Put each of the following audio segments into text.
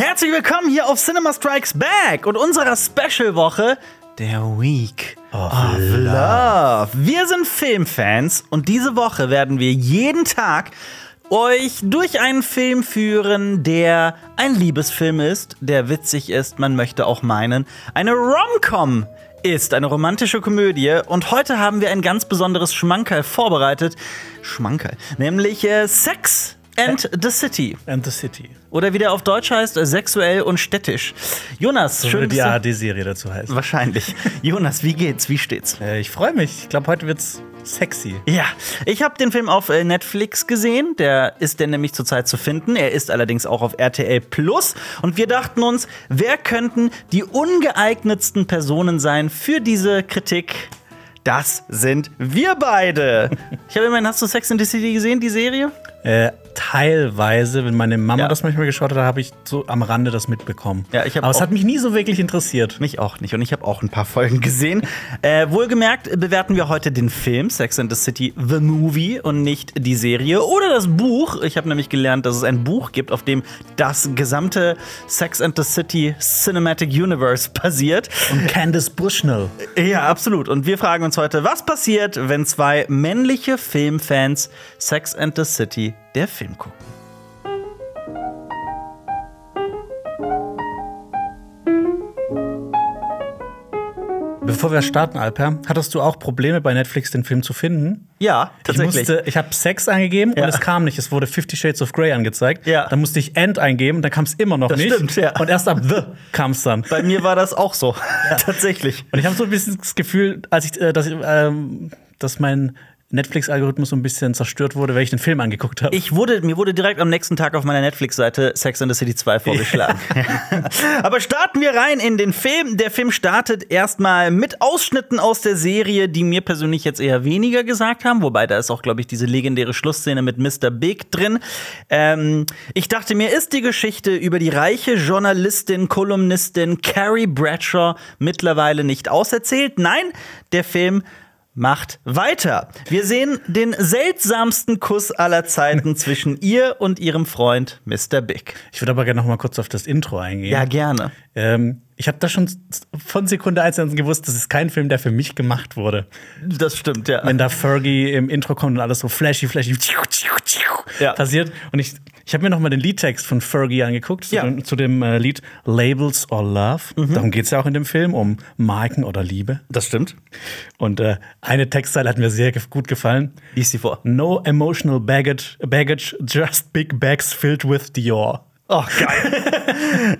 Herzlich willkommen hier auf Cinema Strikes Back und unserer Special-Woche der Week of, Love. Wir sind Filmfans und diese Woche werden wir jeden Tag euch durch einen Film führen, der ein Liebesfilm ist, der witzig ist, man möchte auch meinen, eine Rom-Com ist eine romantische Komödie und heute haben wir ein ganz besonderes Schmankerl vorbereitet. Schmankerl, nämlich äh, Sex and the City. And the City. Oder wie der auf Deutsch heißt, sexuell und städtisch. Jonas, So schön würde die ARD-Serie dazu heißen. Wahrscheinlich. Jonas, wie geht's? Wie steht's? Äh, ich freue mich. Ich glaube, heute wird's sexy. Ja, ich habe den Film auf äh, Netflix gesehen. Der ist denn nämlich zurzeit zu finden. Er ist allerdings auch auf RTL Plus. Und wir dachten uns, wer könnten die ungeeignetsten Personen sein für diese Kritik? Das sind wir beide. Ich habe immerhin, hast du Sex in the City gesehen, die Serie? Äh, teilweise, wenn meine Mama Ja. das manchmal geschaut hat, habe ich so am Rande das mitbekommen. Ja, ich Aber es hat mich nie so wirklich interessiert. Mich auch nicht. Und ich habe auch ein paar Folgen gesehen. Äh, wohlgemerkt bewerten wir heute den Film Sex and the City The Movie und nicht die Serie oder das Buch. Ich habe nämlich gelernt, dass es ein Buch gibt, auf dem das gesamte Sex and the City Cinematic Universe basiert. Und Candice Bushnell. Ja, absolut. Und wir fragen uns heute, was passiert, wenn zwei männliche Filmfans Sex and the City der Film gucken? Bevor wir starten, Alper, hattest du auch Probleme bei Netflix, den Film zu finden? Ja, Ich, tatsächlich. musste, ich habe Sex eingegeben Ja. und es kam nicht. Es wurde Fifty Shades of Grey angezeigt. Ja. Dann musste ich End eingeben, dann kam es immer noch Das nicht. stimmt, ja. Und erst ab The kam es dann. Bei mir war das auch so. Tatsächlich. Und ich habe so ein bisschen das Gefühl, als ich, äh, dass, ich, ähm, dass mein Netflix-Algorithmus so ein bisschen zerstört wurde, weil ich den Film angeguckt habe. Ich wurde, mir wurde direkt am nächsten Tag auf meiner Netflix-Seite Sex and the City 2 vorgeschlagen. Aber starten wir rein in den Film. Der Film startet erstmal mit Ausschnitten aus der Serie, die mir persönlich jetzt eher weniger gesagt haben. Wobei da ist auch, glaube ich, diese legendäre Schlussszene mit Mr. Big drin. Ähm, ich dachte mir, ist die Geschichte über die reiche Journalistin, Kolumnistin Carrie Bradshaw mittlerweile nicht auserzählt? Nein, der Film macht weiter. Wir sehen den seltsamsten Kuss aller Zeiten zwischen ihr und ihrem Freund Mr. Big. Ich würde aber gerne noch mal kurz auf das Intro eingehen. Ja, gerne. Ähm, ich habe da schon von Sekunde eins an gewusst, das ist kein Film, der für mich gemacht wurde. Das stimmt, ja. Wenn da Fergie im Intro kommt und alles so flashy, flashy Ja. passiert. Und ich, ich habe mir noch mal den Liedtext von Fergie angeguckt, zu Ja. dem, zu dem äh, Lied Labels or Love. Darum geht es ja auch in dem Film, um Marken oder Liebe. Das stimmt. Und äh, eine Textzeile hat mir sehr gut gefallen. Lies sie vor. No emotional baggage, baggage, just big bags filled with Dior. Oh, geil.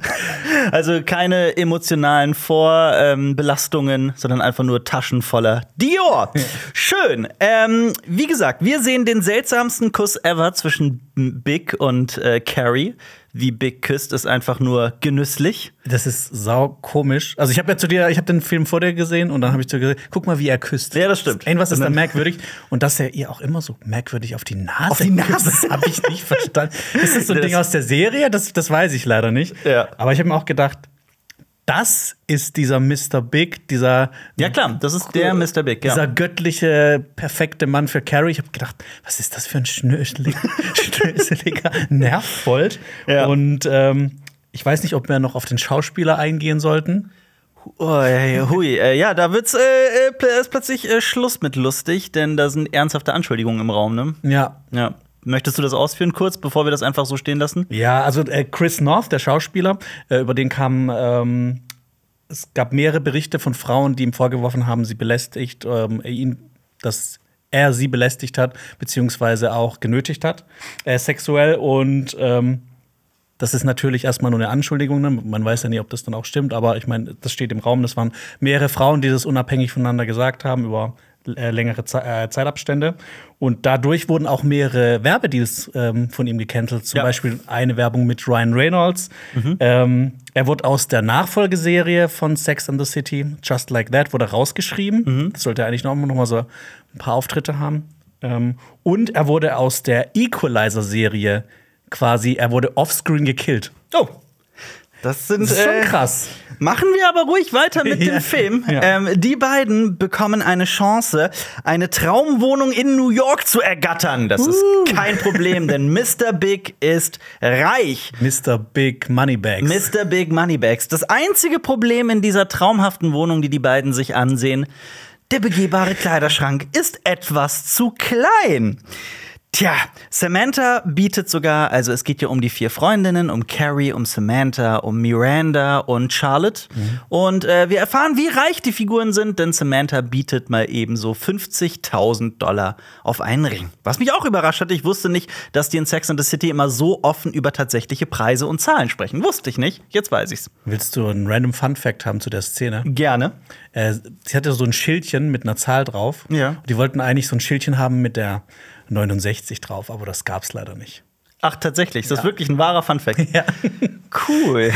also keine emotionalen Vorbelastungen, sondern einfach nur Taschen voller Dior. Schön. Ähm, wie gesagt, wir sehen den seltsamsten Kuss ever zwischen Big und äh, Carrie. Wie Big küsst, ist einfach nur genüsslich. Das ist sau komisch. Also ich habe ja zu dir, ich habe den Film vor dir gesehen und dann habe ich zu dir gesagt, guck mal, wie er küsst. Ja, das stimmt. Irgendwas ist da dann- merkwürdig und dass er ihr auch immer so merkwürdig auf die Nase Auf die Nase. das habe ich nicht verstanden. Ist das so ein Das- Ding aus der Serie? Das, das weiß ich leider nicht. Ja. Aber ich habe mir auch gedacht, das ist dieser Mr. Big, dieser Ja, klar, das ist der Mr. Big, ja. dieser göttliche, perfekte Mann für Carrie. Ich habe gedacht, was ist das für ein schnöselig, schnöseliger Nervbold? Ja. Und ähm, ich weiß nicht, ob wir noch auf den Schauspieler eingehen sollten. Oh, hey, hui. Äh, ja, da wird's äh, äh, pl- ist plötzlich äh, Schluss mit lustig, denn da sind ernsthafte Anschuldigungen im Raum, ne? Ja. Ja. Möchtest du das ausführen kurz, bevor wir das einfach so stehen lassen? Ja, also äh, Chris North, der Schauspieler, äh, über den kam. Ähm, es gab mehrere Berichte von Frauen, die ihm vorgeworfen haben, sie belästigt, ähm, ihn, dass er sie belästigt hat, beziehungsweise auch genötigt hat, äh, sexuell. Und ähm, das ist natürlich erstmal nur eine Anschuldigung. Ne? Man weiß ja nicht, ob das dann auch stimmt, aber ich meine, das steht im Raum. Das waren mehrere Frauen, die das unabhängig voneinander gesagt haben über äh, längere Ze äh, Zeitabstände. Und dadurch wurden auch mehrere Werbedeals ähm, von ihm gecancelt. Zum Ja. Beispiel eine Werbung mit Ryan Reynolds. Ähm, er wurde aus der Nachfolgeserie von Sex and the City, Just Like That, wurde rausgeschrieben. Das sollte eigentlich noch, noch mal so ein paar Auftritte haben. Ähm, und er wurde aus der Equalizer-Serie quasi, er wurde offscreen gekillt. Oh. Das sind Das ist schon äh, krass. Machen wir aber ruhig weiter mit Ja. dem Film. Ja. Ähm, die beiden bekommen eine Chance, eine Traumwohnung in New York zu ergattern. Das ist kein Problem, denn Mr. Big ist reich. Mr. Big Moneybags. Mr. Big Moneybags. Das einzige Problem in dieser traumhaften Wohnung, die die beiden sich ansehen, der begehbare Kleiderschrank ist etwas zu klein. Tja, Samantha bietet sogar, also es geht ja um die vier Freundinnen, um Carrie, um Samantha, um Miranda und Charlotte. Und äh, wir erfahren, wie reich die Figuren sind, denn Samantha bietet mal eben so 50.000 Dollar auf einen Ring. Was mich auch überrascht hat, ich wusste nicht, dass die in Sex and the City immer so offen über tatsächliche Preise und Zahlen sprechen. Wusste ich nicht, jetzt weiß ich's. Willst du einen random Fun Fact haben zu der Szene? Gerne. Äh, sie hatte so ein Schildchen mit einer Zahl drauf. Ja. Die wollten eigentlich so ein Schildchen haben mit der 69 drauf, aber das gab's leider nicht. Ach, tatsächlich, ist das wirklich ein wahrer Funfact? Ja. Cool.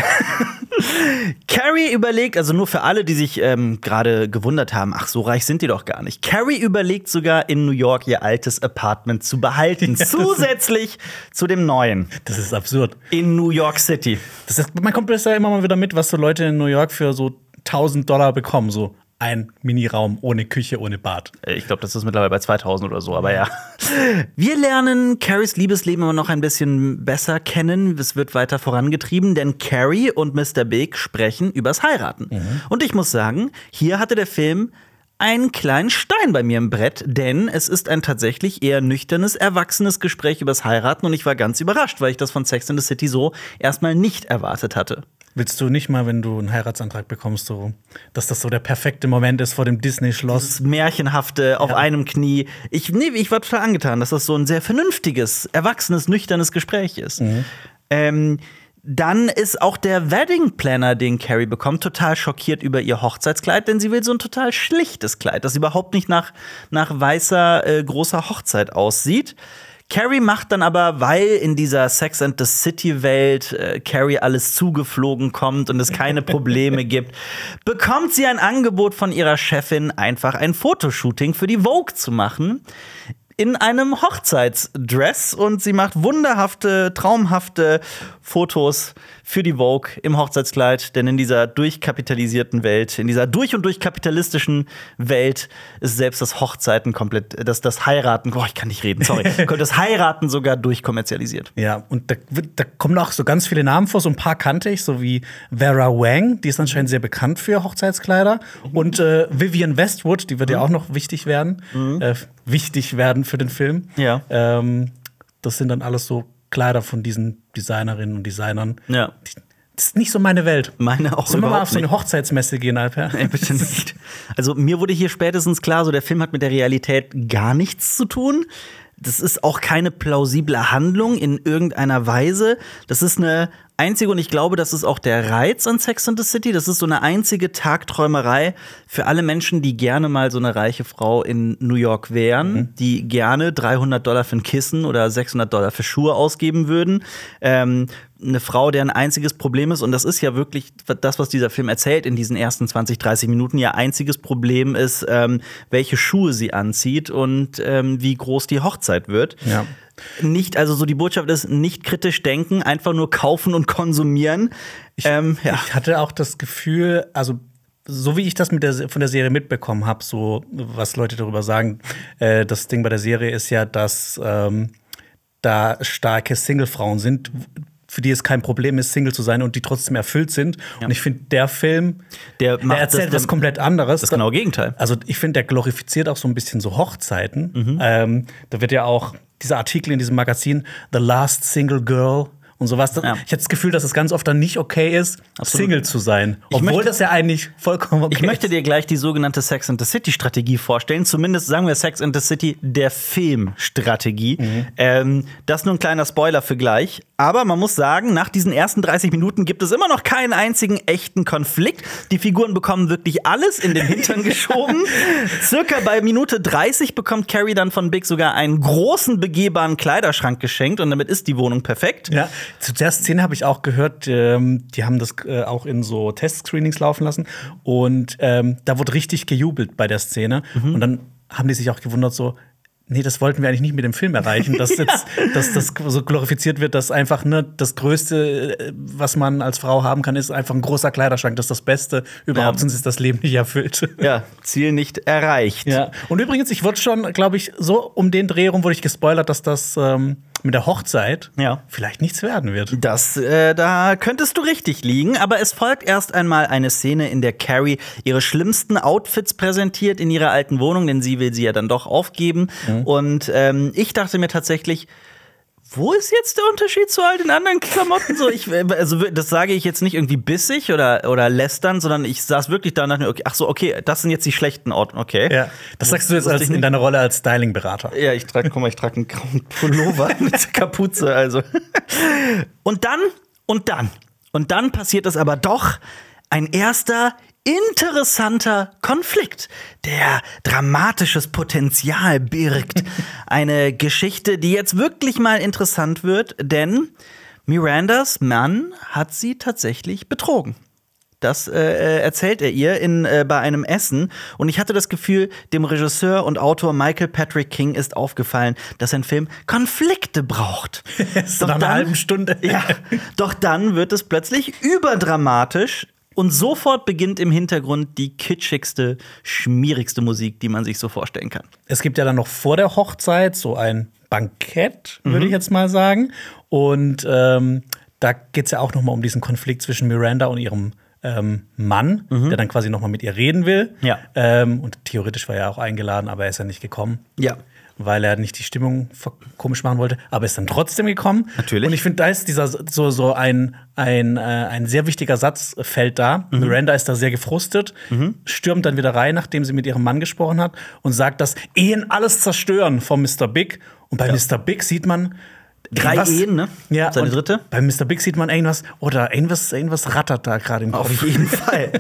Carrie überlegt, also nur für alle, die sich ähm, gerade gewundert haben, ach, so reich sind die doch gar nicht. Carrie überlegt sogar in New York ihr altes Apartment zu behalten, zusätzlich zu dem neuen Das ist absurd. in New York City. Das ist, man kommt bisher immer mal wieder mit, was so Leute in New York für so 1000 Dollar bekommen. So ein Miniraum ohne Küche, ohne Bad. Äh, Ich glaube, das ist mittlerweile bei 2000 oder so, aber ja. Wir lernen Carries Liebesleben aber noch ein bisschen besser kennen. Es wird weiter vorangetrieben, denn Carrie und Mr. Big sprechen übers Heiraten. Und ich muss sagen, hier hatte der Film einen kleinen Stein bei mir im Brett, denn es ist ein tatsächlich eher nüchternes, erwachsenes Gespräch übers Heiraten und ich war ganz überrascht, weil ich das von Sex in the City so erstmal nicht erwartet hatte. Willst du nicht mal, wenn du einen Heiratsantrag bekommst, so, dass das so der perfekte Moment ist vor dem Disney-Schloss? das Märchenhafte auf einem Knie. Ich, nee, ich war total angetan, dass das so ein sehr vernünftiges, erwachsenes, nüchternes Gespräch ist. Ähm, dann ist auch der Wedding Planner, den Carrie bekommt, total schockiert über ihr Hochzeitskleid, denn sie will so ein total schlichtes Kleid, das überhaupt nicht nach, nach weißer, äh, großer Hochzeit aussieht. Carrie macht dann aber, weil in dieser Sex and the City Welt äh, Carrie alles zugeflogen kommt und es keine Probleme gibt, bekommt sie ein Angebot von ihrer Chefin, einfach ein Fotoshooting für die Vogue zu machen. In einem Hochzeitsdress und sie macht wunderhafte, traumhafte Fotos für die Vogue im Hochzeitskleid, denn in dieser durchkapitalisierten Welt, in dieser durch und durch kapitalistischen Welt ist selbst das Hochzeiten komplett, das, das Heiraten, oh, ich kann nicht reden, sorry, das Heiraten sogar durchkommerzialisiert. Ja, und da, da kommen auch so ganz viele Namen vor. So ein paar kannte ich, so wie Vera Wang, die ist anscheinend sehr bekannt für Hochzeitskleider. Und äh, Vivian Westwood, die wird ja auch noch wichtig werden, äh, wichtig werden für den Film. Ja. Ähm, das sind dann alles so Kleider von diesen Designerinnen und Designern. Ja. Das ist nicht so meine Welt. Meine auch Sollen wir mal auf so eine. Hochzeitsmesse gehen, Alper? Ey, bitte nicht. Also mir wurde hier spätestens klar, so der Film hat mit der Realität gar nichts zu tun. Das ist auch keine plausible Handlung in irgendeiner Weise. Das ist eine einzige, und ich glaube, das ist auch der Reiz an Sex and the City. Das ist so eine einzige Tagträumerei für alle Menschen, die gerne mal so eine reiche Frau in New York wären, die gerne 300 Dollar für ein Kissen oder 600 Dollar für Schuhe ausgeben würden. Ähm, eine Frau, deren einziges Problem ist, und das ist ja wirklich das, was dieser Film erzählt in diesen ersten 20, 30 Minuten, ihr einziges Problem ist, ähm, welche Schuhe sie anzieht und ähm, wie groß die Hochzeit wird. Ja. Nicht, also so die Botschaft ist, nicht kritisch denken, einfach nur kaufen und konsumieren. ähm, ja. Ich hatte auch das Gefühl, also so wie ich das mit der, von der Serie mitbekommen habe, so was Leute darüber sagen, äh, das Ding bei der Serie ist ja, dass ähm, da starke Singlefrauen sind, für die es kein Problem ist, Single zu sein und die trotzdem erfüllt sind. Und ich finde, der Film, Der der, erzählt das- was komplett anderes. Das genaue Gegenteil. Also ich finde, der glorifiziert auch so ein bisschen so Hochzeiten. Mhm. Ähm, da wird ja auch dieser Artikel in diesem Magazin The Last Single Girl und sowas. Ja. Ich hatte das Gefühl, dass es ganz oft dann nicht okay ist, Absolut. Single zu sein. Obwohl möchte- das ja eigentlich vollkommen okay Ich möchte ist. dir gleich die sogenannte Sex and the City Strategie vorstellen. Zumindest sagen wir Sex and the City der Filmstrategie. Ähm, das ist nur ein kleiner Spoiler für gleich. Aber man muss sagen, nach diesen ersten 30 Minuten gibt es immer noch keinen einzigen echten Konflikt. Die Figuren bekommen wirklich alles in den Hintern geschoben. Circa bei Minute 30 bekommt Carrie dann von Big sogar einen großen begehbaren Kleiderschrank geschenkt und damit ist die Wohnung perfekt. Ja, zu der Szene habe ich auch gehört, ähm, die haben das äh, auch in so Testscreenings laufen lassen. Und ähm, da wurde richtig gejubelt bei der Szene. Und dann haben die sich auch gewundert, so, nee, das wollten wir eigentlich nicht mit dem Film erreichen, dass jetzt dass das so glorifiziert wird, dass einfach ne, das Größte, äh, was man als Frau haben kann, ist einfach ein großer Kleiderschrank. Das ist das Beste überhaupt, Ja. sonst ist das Leben nicht erfüllt. Ja, Ziel nicht erreicht. Ja. Und übrigens, ich wurde schon, glaube ich, so um den Dreh rum wurde ich gespoilert, dass das ähm, mit der Hochzeit Ja. vielleicht nichts werden wird. Das, äh, da könntest du richtig liegen, aber es folgt erst einmal eine Szene, in der Carrie ihre schlimmsten Outfits präsentiert in ihrer alten Wohnung, denn sie will sie ja dann doch aufgeben. Und ähm, ich dachte mir tatsächlich, wo ist jetzt der Unterschied zu all den anderen Klamotten? So, ich, äh, also das sage ich jetzt nicht irgendwie bissig oder, oder lästern, sondern ich saß wirklich da und dachte mir, okay, ach so, okay, das sind jetzt die schlechten Orte, okay. Ja. Das sagst du jetzt als in deiner Rolle als Styling-Berater. Ja, ich trage, guck mal, ich trage einen grauen Pullover mit Kapuze, also. Und dann, und dann, und dann passiert es aber doch ein erster interessanter Konflikt, der dramatisches Potenzial birgt. Eine Geschichte, die jetzt wirklich mal interessant wird, denn Mirandas Mann hat sie tatsächlich betrogen. Das äh, äh, erzählt er ihr in, äh, bei einem Essen. Und ich hatte das Gefühl, dem Regisseur und Autor Michael Patrick King ist aufgefallen, dass ein Film Konflikte braucht. So nach einer halben Stunde. Ja, doch dann wird es plötzlich überdramatisch. Und sofort beginnt im Hintergrund die kitschigste, schmierigste Musik, die man sich so vorstellen kann. Es gibt ja dann noch vor der Hochzeit so ein Bankett, würde Mhm. ich jetzt mal sagen. Und ähm, da geht es ja auch noch mal um diesen Konflikt zwischen Miranda und ihrem ähm, Mann, der dann quasi noch mal mit ihr reden will. Mhm. Ja. Ähm, und theoretisch war er auch eingeladen, aber er ist ja nicht gekommen. Ja. Weil er nicht die Stimmung komisch machen wollte, aber ist dann trotzdem gekommen. Natürlich. Und ich finde, da ist dieser so, so ein, ein, äh, ein sehr wichtiger Satz fällt da. Mhm. Miranda ist da sehr gefrustet, stürmt dann wieder rein, nachdem sie mit ihrem Mann gesprochen hat und sagt, dass Ehen alles zerstören von Mr. Big. Und bei Mr. Big sieht man Drei irgendwas- Ehen, ne? Ja, Seine dritte? Bei Mr. Big sieht man irgendwas oder irgendwas, irgendwas rattert da gerade im Kopf. Auf jeden Fall.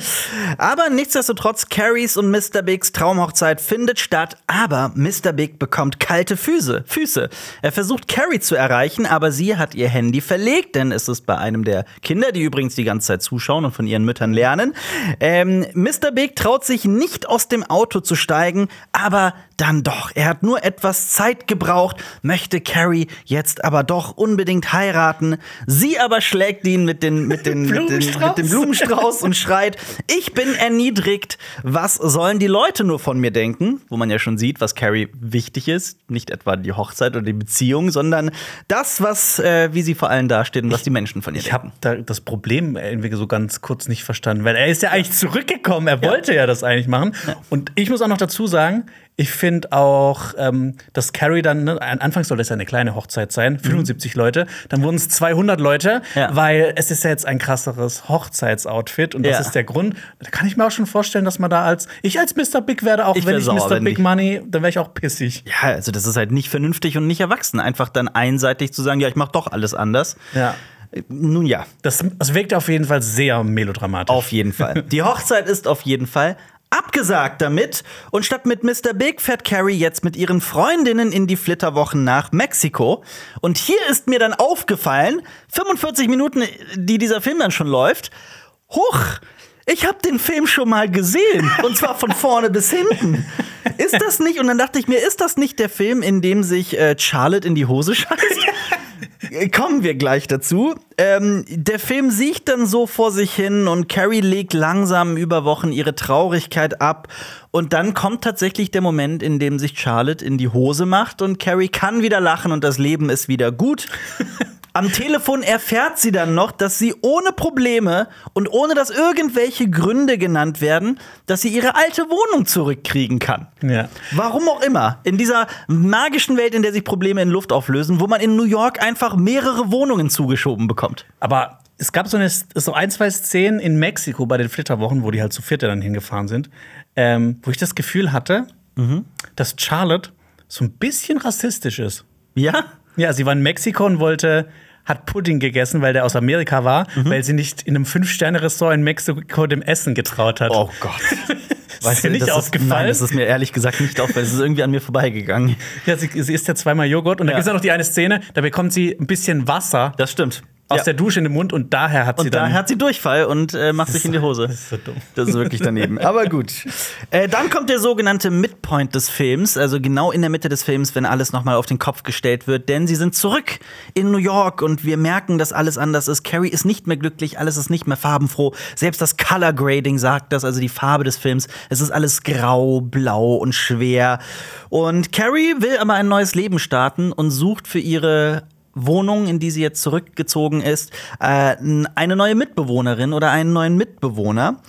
Aber nichtsdestotrotz, Carries und Mr. Bigs Traumhochzeit findet statt, aber Mr. Big bekommt kalte Füße. Füße. Er versucht Carrie zu erreichen, aber sie hat ihr Handy verlegt, denn es ist bei einem der Kinder, die übrigens die ganze Zeit zuschauen und von ihren Müttern lernen. Ähm, Mr. Big traut sich nicht aus dem Auto zu steigen, aber dann doch. Er hat nur etwas Zeit gebraucht, möchte Carrie jetzt aber doch unbedingt heiraten. Sie aber schlägt ihn mit, den, mit, den, mit, den, mit dem Blumenstrauß. Und schreit, ich bin erniedrigt. Was sollen die Leute nur von mir denken? Wo man ja schon sieht, was Carrie wichtig ist. Nicht etwa die Hochzeit oder die Beziehung, sondern das, was, äh, wie sie vor allem dasteht und was die Menschen von ihr Ich denken. habe da das Problem irgendwie so ganz kurz nicht verstanden, weil er ist ja eigentlich zurückgekommen. Er wollte ja das eigentlich machen. Und ich muss auch noch dazu sagen, ich finde auch, ähm, dass Carrie dann, ne, an- anfangs soll das ja eine kleine Hochzeit sein, 75 Leute, dann wurden es 200 Leute, Mhm. Ja. weil es ist ja jetzt ein krasseres Hochzeitsoutfit und das Ja. ist der Grund. Da kann ich mir auch schon vorstellen, dass man da als, ich als Mr. Big werde, auch Ich wenn ich sauer, Mr. wenn Big ich- Money, dann wäre ich auch pissig. Ja, also das ist halt nicht vernünftig und nicht erwachsen. Einfach dann einseitig zu sagen, ja, ich mach doch alles anders. Ja. Äh, Nun ja, Das, das wirkt auf jeden Fall sehr melodramatisch. Auf jeden Fall. Die Hochzeit ist auf jeden Fall abgesagt damit. Und statt mit Mr. Big fährt Carrie jetzt mit ihren Freundinnen in die Flitterwochen nach Mexiko. Und hier ist mir dann aufgefallen, 45 Minuten, die dieser Film dann schon läuft, hoch. Ich habe den Film schon mal gesehen. Und zwar von vorne bis hinten. Ist das nicht? Und dann dachte ich mir, ist das nicht der Film, in dem sich äh, Charlotte in die Hose scheißt? Kommen wir gleich dazu. Ähm, der Film sieht dann so vor sich hin und Carrie legt langsam über Wochen ihre Traurigkeit ab. Und dann kommt tatsächlich der Moment, in dem sich Charlotte in die Hose macht und Carrie kann wieder lachen und das Leben ist wieder gut. Am Telefon erfährt sie dann noch, dass sie ohne Probleme und ohne dass irgendwelche Gründe genannt werden, dass sie ihre alte Wohnung zurückkriegen kann. Ja. Warum auch immer. In dieser magischen Welt, in der sich Probleme in Luft auflösen, wo man in New York einfach mehrere Wohnungen zugeschoben bekommt. Aber es gab so, eine, so ein, zwei Szenen in Mexiko bei den Flitterwochen, wo die halt zu vierte dann hingefahren sind, ähm, wo ich das Gefühl hatte, dass Charlotte so ein bisschen rassistisch ist. Ja? Ja, sie war in Mexiko und wollte, hat Pudding gegessen, weil der aus Amerika war, weil sie nicht in einem Fünf-Sterne-Restaurant in Mexiko dem Essen getraut hat. Oh Gott. Ist dir nicht das aufgefallen? Ist, nein, das ist mir ehrlich gesagt nicht aufgefallen. Es ist irgendwie an mir vorbeigegangen. Ja, sie, sie isst ja zweimal Joghurt und da Ja. gibt es ja noch die eine Szene, da bekommt sie ein bisschen Wasser Das stimmt. Aus Ja. der Dusche in den Mund und daher hat sie Und dann. da hat sie Durchfall und äh, macht sich in die Hose. Das ist so dumm. Das ist wirklich daneben. Aber gut. Äh, dann kommt der sogenannte Midpoint des Films, also genau in der Mitte des Films, wenn alles nochmal auf den Kopf gestellt wird. Denn sie sind zurück in New York und wir merken, dass alles anders ist. Carrie ist nicht mehr glücklich, alles ist nicht mehr farbenfroh. Selbst das Color Grading sagt das, also die Farbe des Films. Es ist alles grau, blau und schwer. Und Carrie will aber ein neues Leben starten und sucht für ihre Wohnung, in die sie jetzt zurückgezogen ist, äh, eine neue Mitbewohnerin oder einen neuen Mitbewohner.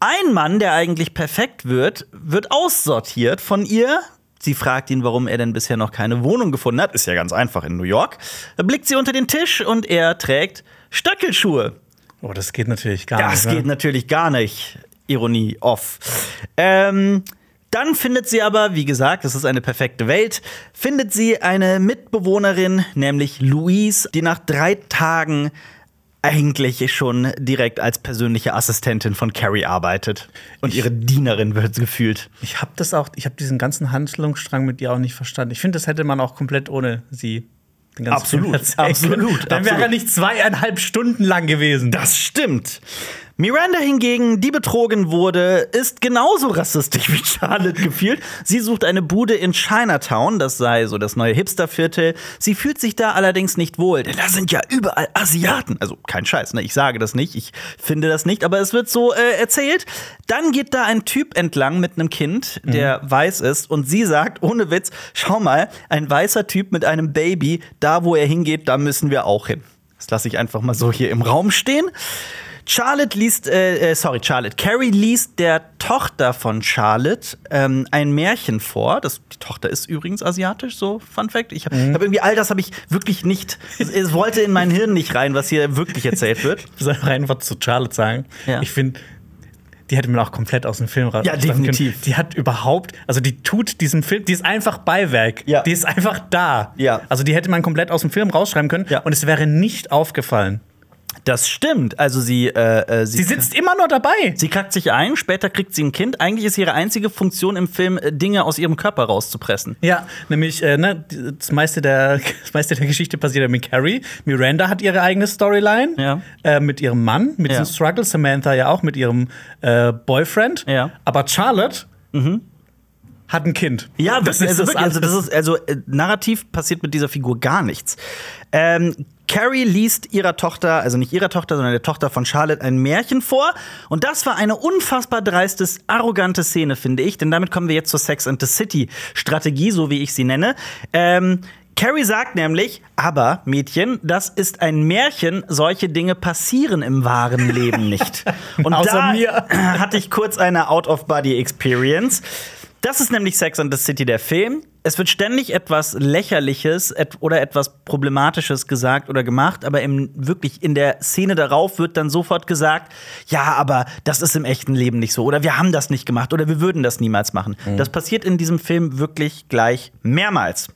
Ein Mann, der eigentlich perfekt wird, wird aussortiert von ihr. Sie fragt ihn, warum er denn bisher noch keine Wohnung gefunden hat. Ist ja ganz einfach in New York. Da blickt sie unter den Tisch und er trägt Stöckelschuhe. Oh, das geht natürlich gar Das nicht. geht ne? natürlich gar nicht. Ironie off. Ähm, dann findet sie aber, wie gesagt, es ist eine perfekte Welt, findet sie eine Mitbewohnerin, nämlich Louise, die nach drei Tagen eigentlich schon direkt als persönliche Assistentin von Carrie arbeitet. Und ihre Dienerin wird gefühlt. Ich habe das auch, ich habe diesen ganzen Handlungsstrang mit ihr auch nicht verstanden. Ich finde, das hätte man auch komplett ohne sie den ganzen Absolut, absolut. Dann wäre er nicht zweieinhalb Stunden lang gewesen. Das stimmt. Miranda hingegen, die betrogen wurde, ist genauso rassistisch wie Charlotte gefühlt. Sie sucht eine Bude in Chinatown, das sei so das neue Hipsterviertel. Sie fühlt sich da allerdings nicht wohl, denn da sind ja überall Asiaten. Also kein Scheiß, ne? Ich sage das nicht, ich finde das nicht, aber es wird so äh, erzählt. Dann geht da ein Typ entlang mit einem Kind, der weiß ist, und sie sagt, ohne Witz, schau mal, ein weißer Typ mit einem Baby, da wo er hingeht, da müssen wir auch hin. Das lasse ich einfach mal so hier im Raum stehen. Charlotte liest, äh, äh, sorry, Charlotte. Carrie liest der Tochter von Charlotte ähm, ein Märchen vor. Das, die Tochter ist übrigens asiatisch, so Fun Fact. Ich habe hab irgendwie all das habe ich wirklich nicht. Es, wollte in mein Hirn nicht rein, was hier wirklich erzählt wird. Ich soll ein Wort zu Charlotte sagen. Ja. Ich finde, die hätte man auch komplett aus dem Film raus. Ja, definitiv. Die hat überhaupt, also die tut diesem Film, die ist einfach Beiwerk. Ja. Die ist einfach da. Ja. Also die hätte man komplett aus dem Film rausschreiben können Ja. und es wäre nicht aufgefallen. Das stimmt. Also sie, äh, äh, Sie sitzt immer nur dabei. Sie kackt sich ein, später kriegt sie ein Kind. Eigentlich ist ihre einzige Funktion im Film, äh, Dinge aus ihrem Körper rauszupressen. Ja, nämlich, äh, ne, das meiste, der, das meiste der Geschichte passiert ja mit Carrie. Miranda hat ihre eigene Storyline Ja. äh, mit ihrem Mann, mit Ja. diesem Struggle. Samantha ja auch mit ihrem Boyfriend. Ja. Aber Charlotte hat ein Kind. Ja, das, ist also, das wirklich, also, das ist, also äh, narrativ passiert mit dieser Figur gar nichts. Ähm, Carrie liest ihrer Tochter, also nicht ihrer Tochter, sondern der Tochter von Charlotte, ein Märchen vor. Und das war eine unfassbar dreistes, arrogante Szene, finde ich. Denn damit kommen wir jetzt zur Sex and the City Strategie, so wie ich sie nenne. Ähm, Carrie sagt nämlich, aber Mädchen, das ist ein Märchen, solche Dinge passieren im wahren Leben nicht. Und Außer da mir. hatte ich kurz eine Out-of-Body-Experience. Das ist nämlich Sex and the City, der Film. Es wird ständig etwas Lächerliches et oder etwas Problematisches gesagt oder gemacht, aber im, wirklich in der Szene darauf wird dann sofort gesagt, ja, aber das ist im echten Leben nicht so oder wir haben das nicht gemacht oder wir würden das niemals machen. Das passiert in diesem Film wirklich gleich mehrmals.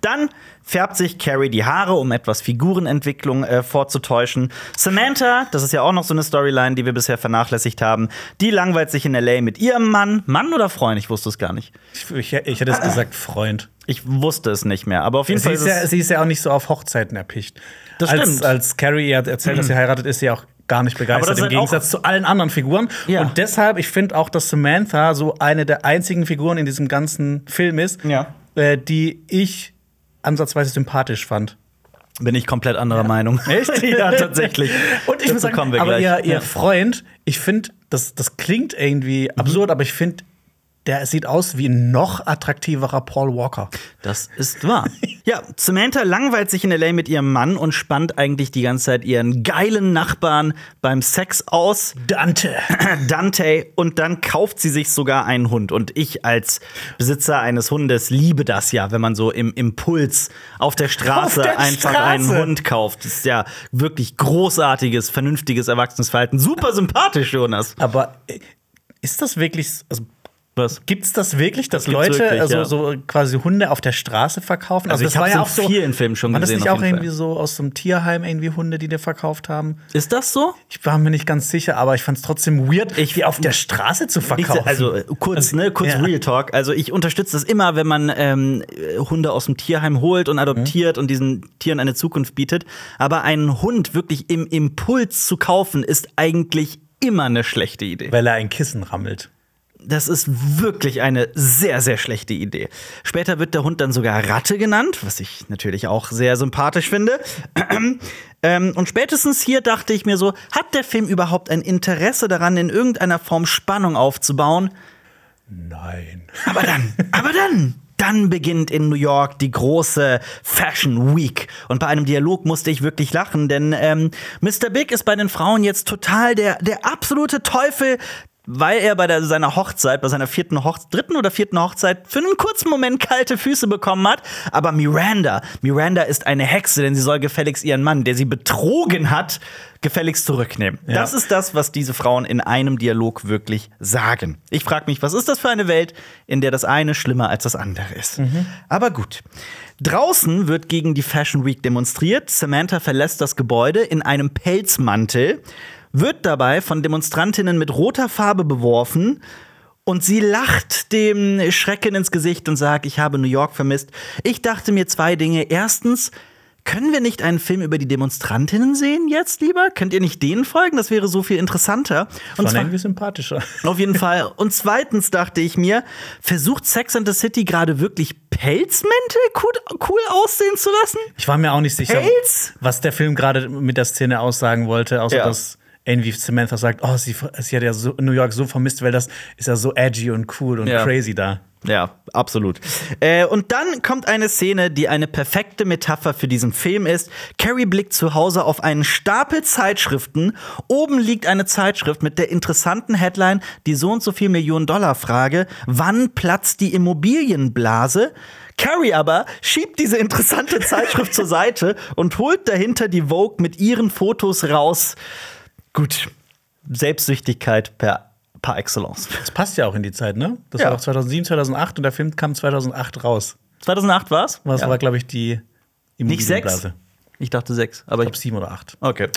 Dann färbt sich Carrie die Haare, um etwas Figurenentwicklung äh, vorzutäuschen. Samantha, das ist ja auch noch so eine Storyline, die wir bisher vernachlässigt haben, die langweilt sich in L.A. mit ihrem Mann. Mann oder Freund? Ich wusste es gar nicht. Ich, ich, ich hätte es gesagt, Freund. Ich wusste es nicht mehr. Aber auf jeden Sie Fall ist, ja, sie ist ja auch nicht so auf Hochzeiten erpicht. Das als, stimmt. Als Carrie ihr erzählt, dass sie heiratet, ist sie auch gar nicht begeistert, im Gegensatz zu allen anderen Figuren. Ja. Und deshalb, ich finde auch, dass Samantha so eine der einzigen Figuren in diesem ganzen Film ist, Ja. Äh, die ich ansatzweise sympathisch fand. bin ich komplett anderer Meinung. Echt? ja, tatsächlich. Und ich Dazu muss sagen, aber ihr, ihr Ja. Freund, ich finde, das, das klingt irgendwie absurd, aber ich finde, der sieht aus wie ein noch attraktiverer Paul Walker. Das ist wahr. ja, Samantha langweilt sich in L.A. mit ihrem Mann und spannt eigentlich die ganze Zeit ihren geilen Nachbarn beim Sex aus. Dante. Dante und dann kauft sie sich sogar einen Hund. Und ich als Besitzer eines Hundes liebe das ja, wenn man so im Impuls auf der Straße Auf der einfach Straße. einen Hund kauft. Das ist ja wirklich großartiges, vernünftiges Erwachsenes Verhalten. Super sympathisch, Jonas. Aber äh, ist das wirklich, also Was? Gibt's das wirklich, dass Das Leute wirklich, also ja. so quasi Hunde auf der Straße verkaufen? Also das ich hab's ja in auch so vielen Filmen schon War das gesehen, nicht auch irgendwie so aus so einem Tierheim irgendwie Hunde, die dir verkauft haben? Ist das so? Ich war mir nicht ganz sicher, aber ich fand es trotzdem weird, Ich- die auf der Straße zu verkaufen. also äh, kurz, ne, kurz ja. Real Talk. Also ich unterstütze das immer, wenn man ähm, äh, Hunde aus dem Tierheim holt und adoptiert und diesen Tieren eine Zukunft bietet. Aber einen Hund wirklich im Impuls zu kaufen, ist eigentlich immer eine schlechte Idee. weil er ein Kissen rammelt. Das ist wirklich eine sehr, sehr schlechte Idee. Später wird der Hund dann sogar Ratte genannt, was ich natürlich auch sehr sympathisch finde. ähm, und spätestens hier dachte ich mir so, hat der Film überhaupt ein Interesse daran, in irgendeiner Form Spannung aufzubauen? Nein. Aber dann, aber dann, dann beginnt in New York die große Fashion Week. Und bei einem Dialog musste ich wirklich lachen, denn ähm, Mr. Big ist bei den Frauen jetzt total der, der absolute Teufel. Weil er bei der, seiner Hochzeit, bei seiner vierten Hoch dritten oder vierten Hochzeit für einen kurzen Moment kalte Füße bekommen hat. Aber Miranda, Miranda ist eine Hexe, denn sie soll gefälligst ihren Mann, der sie betrogen hat, gefälligst zurücknehmen. Ja. Das ist das, was diese Frauen in einem Dialog wirklich sagen. Ich frage mich, was ist das für eine Welt, in der das eine schlimmer als das andere ist? Aber gut. Draußen wird gegen die Fashion Week demonstriert. Samantha verlässt das Gebäude in einem Pelzmantel, wird dabei von Demonstrantinnen mit roter Farbe beworfen. Und sie lacht dem Schrecken ins Gesicht und sagt, ich habe New York vermisst. Ich dachte mir zwei Dinge. Erstens, können wir nicht einen Film über die Demonstrantinnen sehen jetzt lieber? Könnt ihr nicht denen folgen? Das wäre so viel interessanter. Und zwar, irgendwie sympathischer. auf jeden Fall. Und zweitens dachte ich mir, versucht Sex and the City gerade wirklich Pelzmäntel cool, cool aussehen zu lassen? Ich war mir auch nicht sicher, Pelz? was der Film gerade mit der Szene aussagen wollte, außer Ja. dass irgendwie Samantha sagt, oh, sie, sie hat ja so, New York so vermisst, weil das ist ja so edgy und cool und Ja. crazy da. Ja, absolut. Äh, und dann kommt eine Szene, die eine perfekte Metapher für diesen Film ist. Carrie blickt zu Hause auf einen Stapel Zeitschriften. Oben liegt eine Zeitschrift mit der interessanten Headline, die so und so viel Millionen Dollar Frage, wann platzt die Immobilienblase? Carrie aber schiebt diese interessante Zeitschrift zur Seite und holt dahinter die Vogue mit ihren Fotos raus. Gut, Selbstsüchtigkeit per, par excellence. Das passt ja auch in die Zeit, ne? Das Ja. war auch 2007, 2008 und der Film kam 2008 raus. 2008 war's? Was Ja. war, glaube ich, die Nicht sechs? Immobilienblase. Ich dachte sechs, aber Ich ich. glaube sieben oder acht. Okay.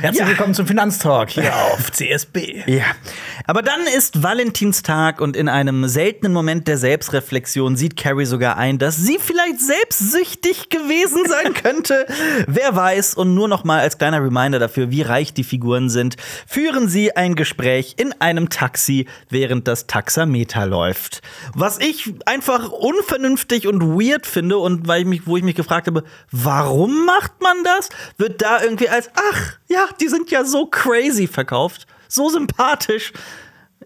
Herzlich Ja. willkommen zum Finanztalk hier auf CSB. Ja. Aber dann ist Valentinstag und in einem seltenen Moment der Selbstreflexion sieht Carrie sogar ein, dass sie vielleicht selbstsüchtig gewesen sein könnte. Wer weiß. Und nur noch mal als kleiner Reminder dafür, wie reich die Figuren sind, führen sie ein Gespräch in einem Taxi, während das Taxameter läuft. Was ich einfach unvernünftig und weird finde und weil ich mich, wo ich mich gefragt habe, warum macht man das? Wird da irgendwie als, ach, ja, die sind ja so crazy verkauft. So sympathisch.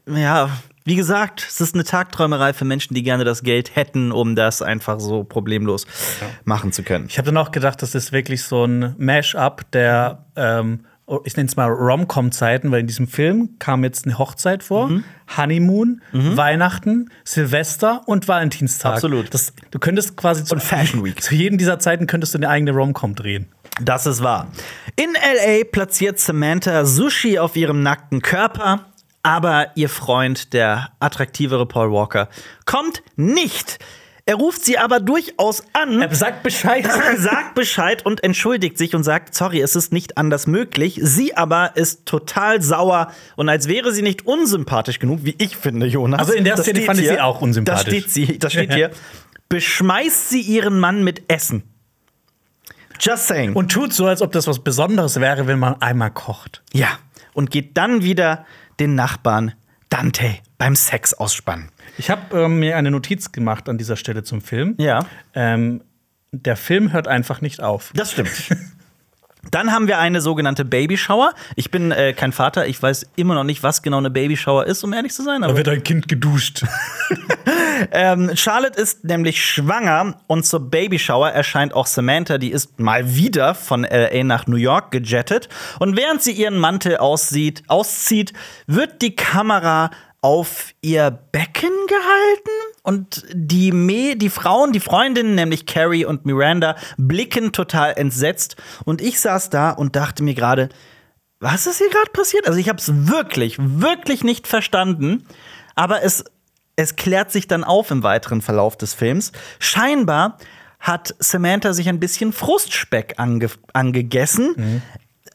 Ja, wie gesagt, es ist eine Tagträumerei für Menschen, die gerne das Geld hätten, um das einfach so problemlos machen zu können. Ich habe dann auch gedacht, das ist wirklich so ein Mash-up der, ähm, ich nenne es mal Rom-Com-Zeiten, weil in diesem Film kam jetzt eine Hochzeit vor, Mhm. Honeymoon, Weihnachten, Silvester und Valentinstag. Absolut. Das, du könntest quasi zu, Und Fashion Week. zu jedem dieser Zeiten könntest du eine eigene Rom-Com drehen. Das ist wahr. In LA platziert Samantha Sushi auf ihrem nackten Körper, aber ihr Freund, der attraktivere Paul Walker, kommt nicht. Er ruft sie aber durchaus an. Sag Bescheid. sagt Bescheid und entschuldigt sich und sagt, sorry, es ist nicht anders möglich. Sie aber ist total sauer und als wäre sie nicht unsympathisch genug, wie ich finde, Jonas. Also in der Szene fand ich sie auch unsympathisch. Da steht sie, da steht hier, beschmeißt sie ihren Mann mit Essen. Just saying. Und tut so, als ob das was Besonderes wäre, wenn man einmal kocht. ja, und geht dann wieder den Nachbarn Dante beim Sex ausspannen. Ich habe ähm, mir eine Notiz gemacht an dieser Stelle zum Film. Ja. Ähm, der Film hört einfach nicht auf. Das stimmt. Dann haben wir eine sogenannte Babyshower. Ich bin äh, kein Vater, ich weiß immer noch nicht, was genau eine Babyshower ist, um ehrlich zu sein. Aber wird ein Kind geduscht. ähm, Charlotte ist nämlich schwanger und zur Babyshower erscheint auch Samantha, die ist mal wieder von LA nach New York gejettet. Und während sie ihren Mantel aussieht, auszieht, wird die Kamera auf ihr Becken gehalten und die, Me die Frauen, die Freundinnen, nämlich Carrie und Miranda, blicken total entsetzt. Und ich saß da und dachte mir gerade, was ist hier gerade passiert? Also ich habe es wirklich, wirklich nicht verstanden. Aber es, es klärt sich dann auf im weiteren Verlauf des Films. Scheinbar hat Samantha sich ein bisschen Frustspeck ange angegessen. Mhm.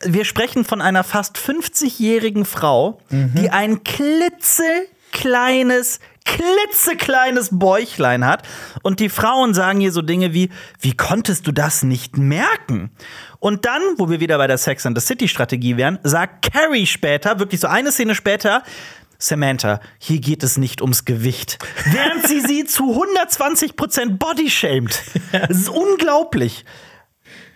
Wir sprechen von einer fast 50-jährigen Frau, Mhm. die ein klitzekleines, klitzekleines Bäuchlein hat. Und die Frauen sagen ihr so Dinge wie: Wie konntest du das nicht merken? Und dann, wo wir wieder bei der Sex and the City Strategie wären, sagt Carrie später, wirklich so eine Szene später, Samantha, hier geht es nicht ums Gewicht. Während sie sie zu 120% body shamed. Das ist unglaublich.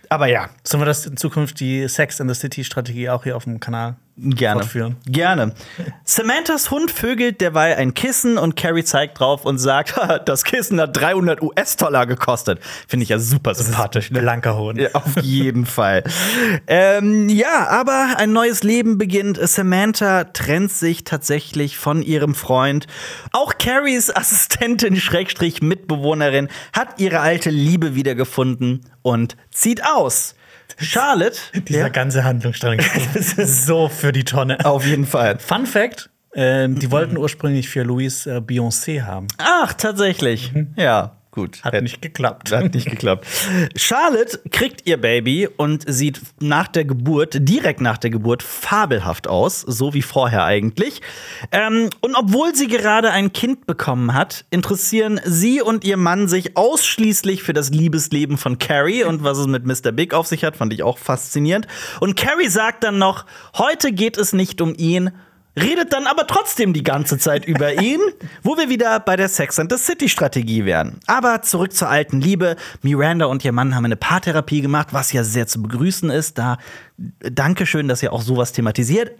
Aber ja, Sollen wir das in Zukunft die Sex and the City Strategie auch hier auf dem Kanal gerne. fortführen? Gerne. Samanthas Hund vögelt derweil ein Kissen und Carrie zeigt drauf und sagt, "Haha, das Kissen hat 300 US-Dollar gekostet. Finde ich ja super sympathisch. Ne? Blanker. Ja, auf jeden Fall. Ähm, ja, aber ein neues Leben beginnt. Samantha trennt sich tatsächlich von ihrem Freund. Auch Carries Assistentin, Schrägstrich Mitbewohnerin, hat ihre alte Liebe wiedergefunden und zieht aus. Charlotte. Dieser Ja, ganze Handlungsstrang ist so für die Tonne. auf jeden Fall. Fun Fact: äh, Die wollten ursprünglich für Louis äh, Beyoncé haben. Ach, tatsächlich. Ja, gut. Hat nicht geklappt. Hat nicht geklappt. Charlotte kriegt ihr Baby und sieht nach der Geburt, direkt nach der Geburt, fabelhaft aus, so wie vorher eigentlich. Ähm, und obwohl sie gerade ein Kind bekommen hat, interessieren sie und ihr Mann sich ausschließlich für das Liebesleben von Carrie und was es mit Mr. Big auf sich hat, fand ich auch faszinierend. Und Carrie sagt dann noch: Heute geht es nicht um ihn, redet dann aber trotzdem die ganze Zeit über ihn, wo wir wieder bei der Sex and the City Strategie wären. Aber zurück zur alten Liebe. Miranda und ihr Mann haben eine Paartherapie gemacht, was ja sehr zu begrüßen ist. Da Dankeschön, dass ihr auch sowas thematisiert.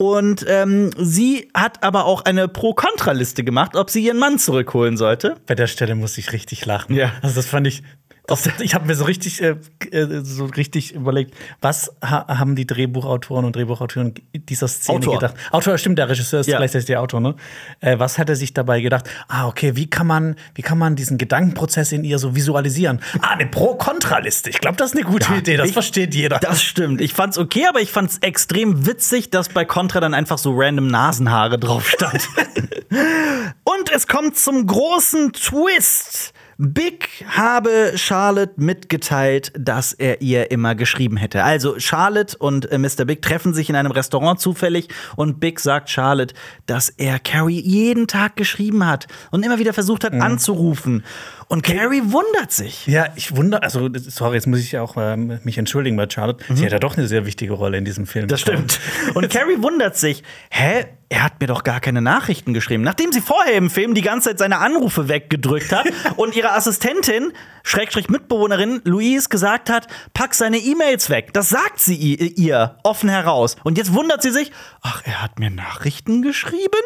Und ähm, sie hat aber auch eine Pro-Kontra-Liste gemacht, ob sie ihren Mann zurückholen sollte. Bei der Stelle musste ich richtig lachen. Ja. Also das fand ich. Das, ich habe mir so richtig, äh, äh, so richtig überlegt, was ha haben die Drehbuchautoren und Drehbuchautoren dieser Szene Autor. gedacht? Autor, stimmt, der Regisseur ist Ja. gleichzeitig der Autor, ne? Äh, was hat er sich dabei gedacht? Ah, okay, wie kann man, wie kann man diesen Gedankenprozess in ihr so visualisieren? Ah, eine Pro-Kontra-Liste. Ich glaube, das ist eine gute Idee. Das ich- versteht jeder. Das stimmt. Ich fand's okay, aber ich fand's extrem witzig, dass bei Contra dann einfach so random Nasenhaare drauf stand. Und es kommt zum großen Twist. Big habe Charlotte mitgeteilt, dass er ihr immer geschrieben hätte. Also Charlotte und äh, Mr. Big treffen sich in einem Restaurant zufällig und Big sagt Charlotte, dass er Carrie jeden Tag geschrieben hat und immer wieder versucht hat anzurufen. Und Carrie wundert sich. Ja, ich wundere, also sorry, jetzt muss ich auch ähm, mich entschuldigen bei Charlotte. Sie hat ja doch eine sehr wichtige Rolle in diesem Film. Mhm. Das stimmt. Und Carrie wundert sich, hä? Er hat mir doch gar keine Nachrichten geschrieben. Nachdem sie vorher im Film die ganze Zeit seine Anrufe weggedrückt hat und ihre Assistentin, Schrägstrich Mitbewohnerin, Louise, gesagt hat, pack seine E-Mails weg. Das sagt sie ihr offen heraus. Und jetzt wundert sie sich, ach, er hat mir Nachrichten geschrieben?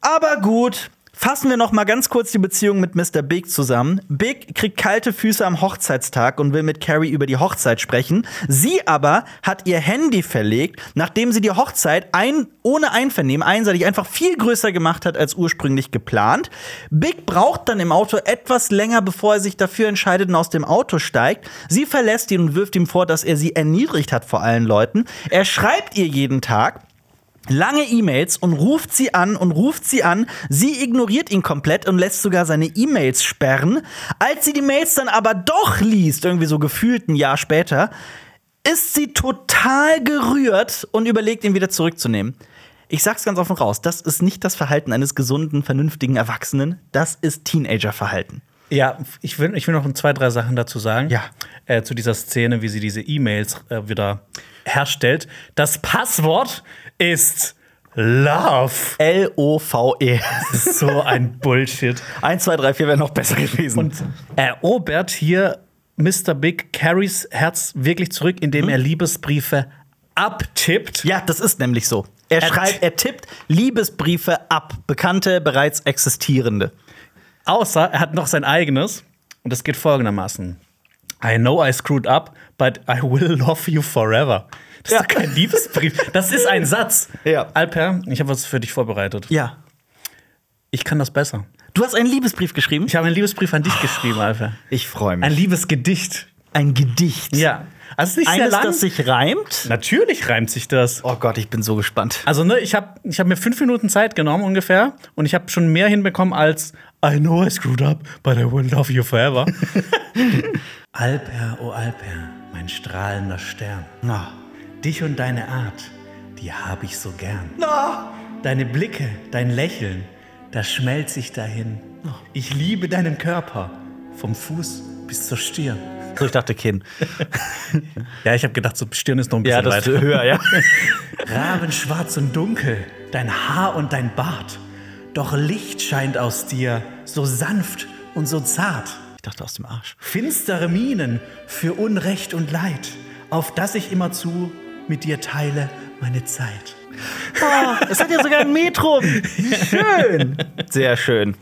Aber gut. Fassen wir noch mal ganz kurz die Beziehung mit Mr. Big zusammen. Big kriegt kalte Füße am Hochzeitstag und will mit Carrie über die Hochzeit sprechen. Sie aber hat ihr Handy verlegt, nachdem sie die Hochzeit ein, ohne Einvernehmen einseitig einfach viel größer gemacht hat als ursprünglich geplant. Big braucht dann im Auto etwas länger, bevor er sich dafür entscheidet und aus dem Auto steigt. Sie verlässt ihn und wirft ihm vor, dass er sie erniedrigt hat vor allen Leuten. Er schreibt ihr jeden Tag lange E-Mails und ruft sie an und ruft sie an. Sie ignoriert ihn komplett und lässt sogar seine E-Mails sperren. Als sie die Mails dann aber doch liest, irgendwie so gefühlt ein Jahr später, ist sie total gerührt und überlegt, ihn wieder zurückzunehmen. Ich sag's ganz offen raus, das ist nicht das Verhalten eines gesunden, vernünftigen Erwachsenen, das ist Teenager-Verhalten. Ja, ich will, ich will noch zwei, drei Sachen dazu sagen. Ja. Äh, zu dieser Szene, wie sie diese E-Mails äh, wieder herstellt. Das Passwort ist Love. L-O-V-E. So ein Bullshit. 1, 2, 3, 4 wäre noch besser gewesen. Und erobert hier Mr. Big Carries Herz wirklich zurück, indem er Liebesbriefe abtippt. Ja, das ist nämlich so. Er Er schreibt, er tippt Liebesbriefe ab, bekannte, bereits existierende. Außer er hat noch sein eigenes. Und das geht folgendermaßen: I know I screwed up, but I will love you forever. Das Ja. ist doch kein Liebesbrief. Das ist ein Satz. Ja. Alper, ich habe was für dich vorbereitet. Ja. Ich kann das besser. Du hast einen Liebesbrief geschrieben? Ich habe einen Liebesbrief an dich geschrieben, Alper. Ich freue Ein mich. Liebesgedicht. Ein Gedicht. Ja. Also nicht sehr Eines, lang. das sich reimt? Natürlich reimt sich das. Oh Gott, ich bin so gespannt. Also, ne, ich habe ich hab mir fünf Minuten Zeit genommen ungefähr und ich habe schon mehr hinbekommen als I know I screwed up, but I will love you forever. Alper, oh Alper, mein strahlender Stern. Dich und deine Art, die hab ich so gern. Deine Blicke, dein Lächeln, das schmelzt sich dahin. Ich liebe deinen Körper, vom Fuß bis zur Stirn. So, ich dachte Kinn. Ja, ich habe gedacht, so Stirn ist noch ein bisschen Ja, das weiter. höher, ja. Rabenschwarz und dunkel, dein Haar und dein Bart. Doch Licht scheint aus dir, so sanft und so zart. Ich dachte aus dem Arsch. Finstere Mienen für Unrecht und Leid, auf das ich immerzu mit dir teile meine Zeit. Oh, es hat ja sogar ein Metrum. Schön. Sehr schön.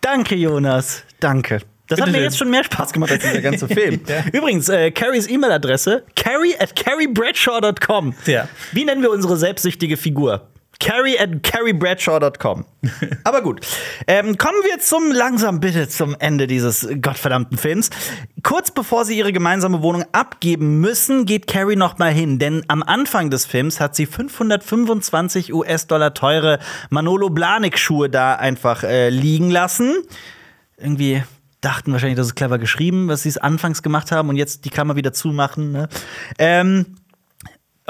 Danke, Jonas. Danke. Das hat mir Bitteschön. jetzt schon mehr Spaß gemacht als dieser ganze Film. Übrigens, äh, Carries E-Mail-Adresse, carrie at carriebradshaw.com. Ja. Wie nennen wir unsere selbstsüchtige Figur? Carrie at carriebradshaw.com. Aber gut. Ähm, kommen wir zum langsam bitte zum Ende dieses gottverdammten Films. Kurz bevor sie ihre gemeinsame Wohnung abgeben müssen, geht Carrie noch mal hin, denn am Anfang des Films hat sie 525 US-Dollar teure Manolo Blahnik Schuhe da einfach äh, liegen lassen. Irgendwie dachten wahrscheinlich, das ist clever geschrieben, was sie es anfangs gemacht haben und jetzt die Klammer wieder zumachen. Ne? Ähm,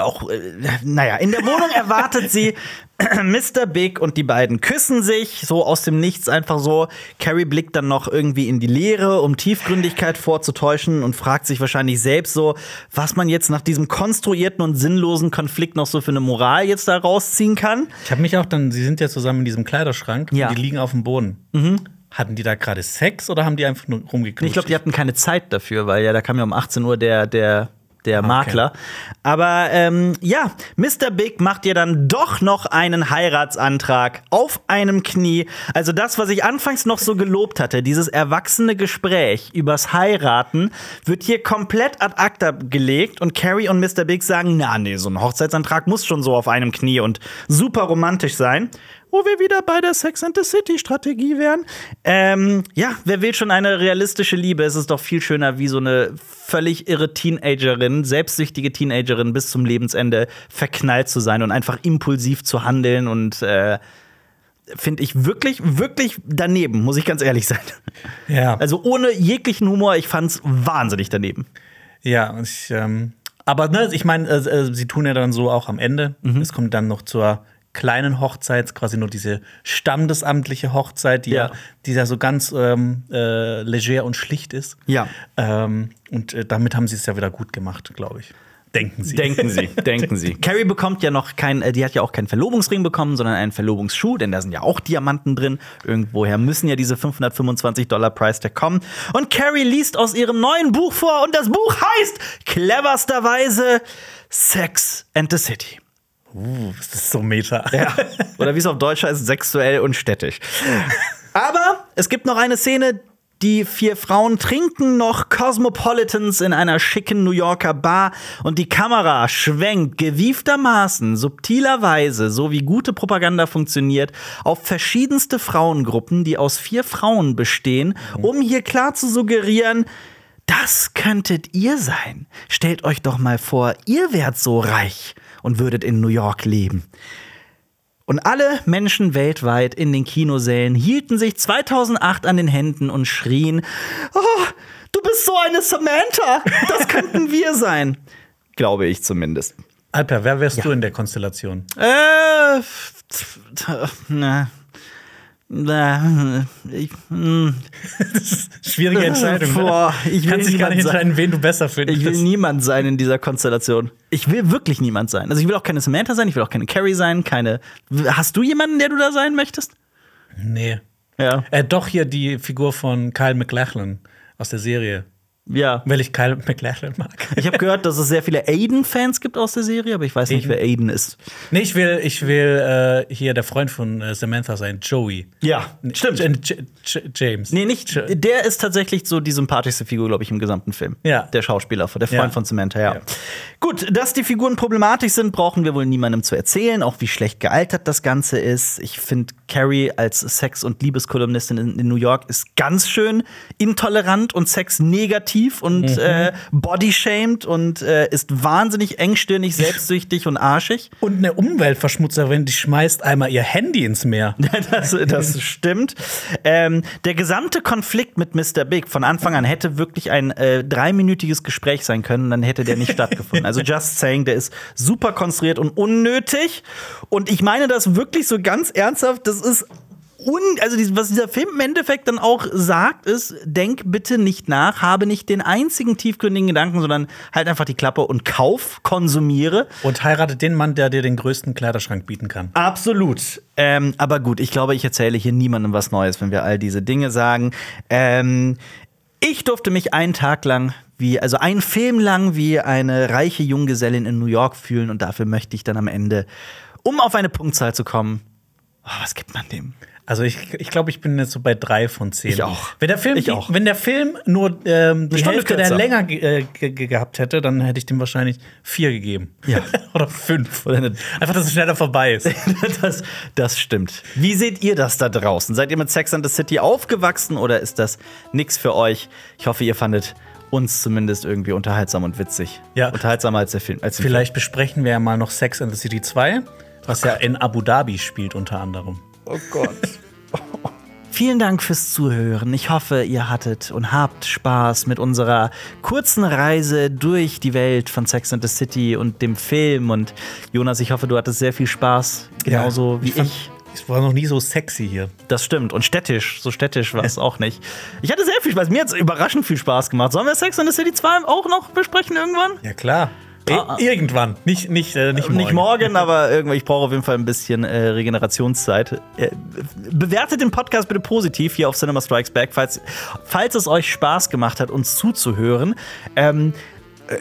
auch, äh, naja, in der Wohnung erwartet sie Mr. Big und die beiden küssen sich, so aus dem Nichts einfach so. Carrie blickt dann noch irgendwie in die Leere, um Tiefgründigkeit vorzutäuschen und fragt sich wahrscheinlich selbst so, was man jetzt nach diesem konstruierten und sinnlosen Konflikt noch so für eine Moral jetzt da rausziehen kann. Ich habe mich auch dann, sie sind ja zusammen in diesem Kleiderschrank, Ja. und die liegen auf dem Boden. Hatten die da gerade Sex oder haben die einfach nur rumgeknutscht? Ich glaube, die hatten keine Zeit dafür, weil ja, da kam ja um 18 Uhr der, der, der Makler. Aber ähm, ja, Mr. Big macht ihr dann doch noch einen Heiratsantrag auf einem Knie. Also das, was ich anfangs noch so gelobt hatte, dieses erwachsene Gespräch übers Heiraten, wird hier komplett ad acta gelegt und Carrie und Mr. Big sagen, na nee, so ein Hochzeitsantrag muss schon so auf einem Knie und super romantisch sein wo wir wieder bei der Sex and the City Strategie wären. Ähm, ja, wer will schon eine realistische Liebe? Es ist doch viel schöner, wie so eine völlig irre Teenagerin, selbstsüchtige Teenagerin bis zum Lebensende verknallt zu sein und einfach impulsiv zu handeln und äh, finde ich wirklich, wirklich daneben, muss ich ganz ehrlich sein. Ja. Also ohne jeglichen Humor, ich fand's wahnsinnig daneben. Ja, ich, ähm, aber ne, ich meine, äh, äh, sie tun ja dann so auch am Ende. Mhm. Es kommt dann noch zur kleinen Hochzeit, quasi nur diese standesamtliche Hochzeit, die ja, Ja. die ja so ganz ähm, äh, leger und schlicht ist. Ja. Ähm, und äh, damit haben sie es ja wieder gut gemacht, glaube ich. Denken sie. Denken Sie, denken Sie. Carrie bekommt ja noch kein, äh, die hat ja auch keinen Verlobungsring bekommen, sondern einen Verlobungsschuh, denn da sind ja auch Diamanten drin. Irgendwoher müssen ja diese 525 Dollar Price Tag kommen. Und Carrie liest aus ihrem neuen Buch vor und das Buch heißt cleversterweise Sex and the City. Uh, das ist so meta. Ja. Oder wie es auf Deutsch heißt, sexuell und städtisch. Aber es gibt noch eine Szene, die vier Frauen trinken noch Cosmopolitans in einer schicken New Yorker Bar und die Kamera schwenkt gewieftermaßen, subtilerweise, so wie gute Propaganda funktioniert, auf verschiedenste Frauengruppen, die aus vier Frauen bestehen, um hier klar zu suggerieren, das könntet ihr sein. Stellt euch doch mal vor, ihr wärt so reich und würdet in New York leben. Und alle Menschen weltweit in den Kinosälen hielten sich 2008 an den Händen und schrien: Oh, du bist so eine Samantha! Das könnten wir sein. Glaube ich zumindest. Alper, wer wärst du in der Konstellation? Äh, na. Na, ich, hm. Schwierige Entscheidung. ne? Boah, ich will Kannst dich gar nicht sein. entscheiden, wen du besser findest. Ich will niemand sein in dieser Konstellation. Ich will wirklich niemand sein. Also ich will auch keine Samantha sein, ich will auch keine Carrie sein, keine. Hast du jemanden, der du da sein möchtest? nee. Ja. Äh, doch hier die Figur von Kyle MacLachlan aus der Serie. Ja. Weil ich Kyle MacLachlan mag. Ich habe gehört, dass es sehr viele Aiden-Fans gibt aus der Serie, aber ich weiß nicht, Aiden? wer Aiden ist. nee, ich will, ich will äh, hier der Freund von äh, Samantha sein, Joey. Ja, J J J James. Nee, nicht. J Der ist tatsächlich so die sympathischste Figur, glaube ich, im gesamten Film. Ja. Der Schauspieler, der Freund Ja. von Samantha, ja. Ja. Gut, dass die Figuren problematisch sind, brauchen wir wohl niemandem zu erzählen, auch wie schlecht gealtert das Ganze ist. Ich finde, Carrie als Sex- und Liebeskolumnistin in, in New York ist ganz schön intolerant und sexnegativ. Aggressiv und Mhm. äh, bodyshamed und äh, ist wahnsinnig engstirnig, selbstsüchtig und arschig. Und eine Umweltverschmutzerin, die schmeißt einmal ihr Handy ins Meer. Das, das stimmt. Ähm, der gesamte Konflikt mit Mr. Big von Anfang an hätte wirklich ein äh, dreiminütiges Gespräch sein können, dann hätte der nicht stattgefunden. Also just saying, der ist super konstruiert und unnötig. Und ich meine das wirklich so ganz ernsthaft. Das ist un also was dieser Film im Endeffekt dann auch sagt, ist, denk bitte nicht nach, habe nicht den einzigen tiefgründigen Gedanken, sondern halt einfach die Klappe und kauf, konsumiere. Und heiratet den Mann, der dir den größten Kleiderschrank bieten kann. Absolut. Ähm, aber gut, ich glaube, ich erzähle hier niemandem was Neues, wenn wir all diese Dinge sagen. Ähm, ich durfte mich einen Tag lang wie, also einen Film lang wie eine reiche Junggesellin in New York fühlen und dafür möchte ich dann am Ende, um auf eine Punktzahl zu kommen, oh, was gibt man dem? Also ich, ich glaube, ich bin jetzt so bei drei von zehn. Ich auch. Wenn der Film, Ich auch. Wenn der Film nur ähm, die Stunde Hälfte der länger ge äh, ge ge gehabt hätte, dann hätte ich dem wahrscheinlich vier gegeben. Ja. Oder fünf. Einfach, dass es schneller vorbei ist. das, das stimmt. Wie seht ihr das da draußen? Seid ihr mit Sex and the City aufgewachsen oder ist das nix für euch? Ich hoffe, ihr fandet uns zumindest irgendwie unterhaltsam und witzig. Ja. Unterhaltsamer als der Film. Als Vielleicht besprechen wir ja mal noch Sex and the City 2, was ja in Abu Dhabi spielt unter anderem. Oh Gott. Vielen Dank fürs Zuhören. Ich hoffe, ihr hattet und habt Spaß mit unserer kurzen Reise durch die Welt von Sex and the City und dem Film. Und Jonas, ich hoffe, du hattest sehr viel Spaß, genauso wie ich. fand- Es war noch nie so sexy hier. Das stimmt. Und städtisch, so städtisch war es auch nicht. Ich hatte sehr viel Spaß. Mir hat es überraschend viel Spaß gemacht. Sollen wir Sex and the City 2 auch noch besprechen irgendwann? Ja, klar. Ah, ah. Ir- irgendwann. Nicht, nicht, äh, nicht morgen. Nicht morgen, aber irgendwie, ich brauche auf jeden Fall ein bisschen äh, Regenerationszeit. Äh, bewertet den Podcast bitte positiv hier auf Cinema Strikes Back, falls, falls es euch Spaß gemacht hat, uns zuzuhören. Ähm,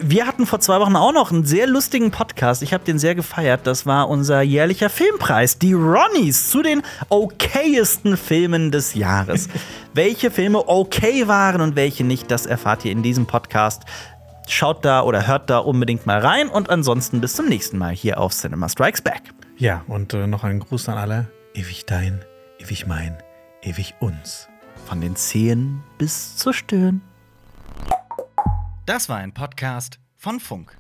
wir hatten vor zwei Wochen auch noch einen sehr lustigen Podcast. Ich habe den sehr gefeiert. Das war unser jährlicher Filmpreis, die Ronnies, zu den okayesten Filmen des Jahres. welche Filme okay waren und welche nicht, das erfahrt ihr in diesem Podcast. Schaut da oder hört da unbedingt mal rein und ansonsten bis zum nächsten Mal hier auf Cinema Strikes Back. Ja, und äh, noch einen Gruß an alle. Ewig dein, ewig mein, ewig uns. Von den Zehen bis zur Stirn. Das war ein Podcast von Funk.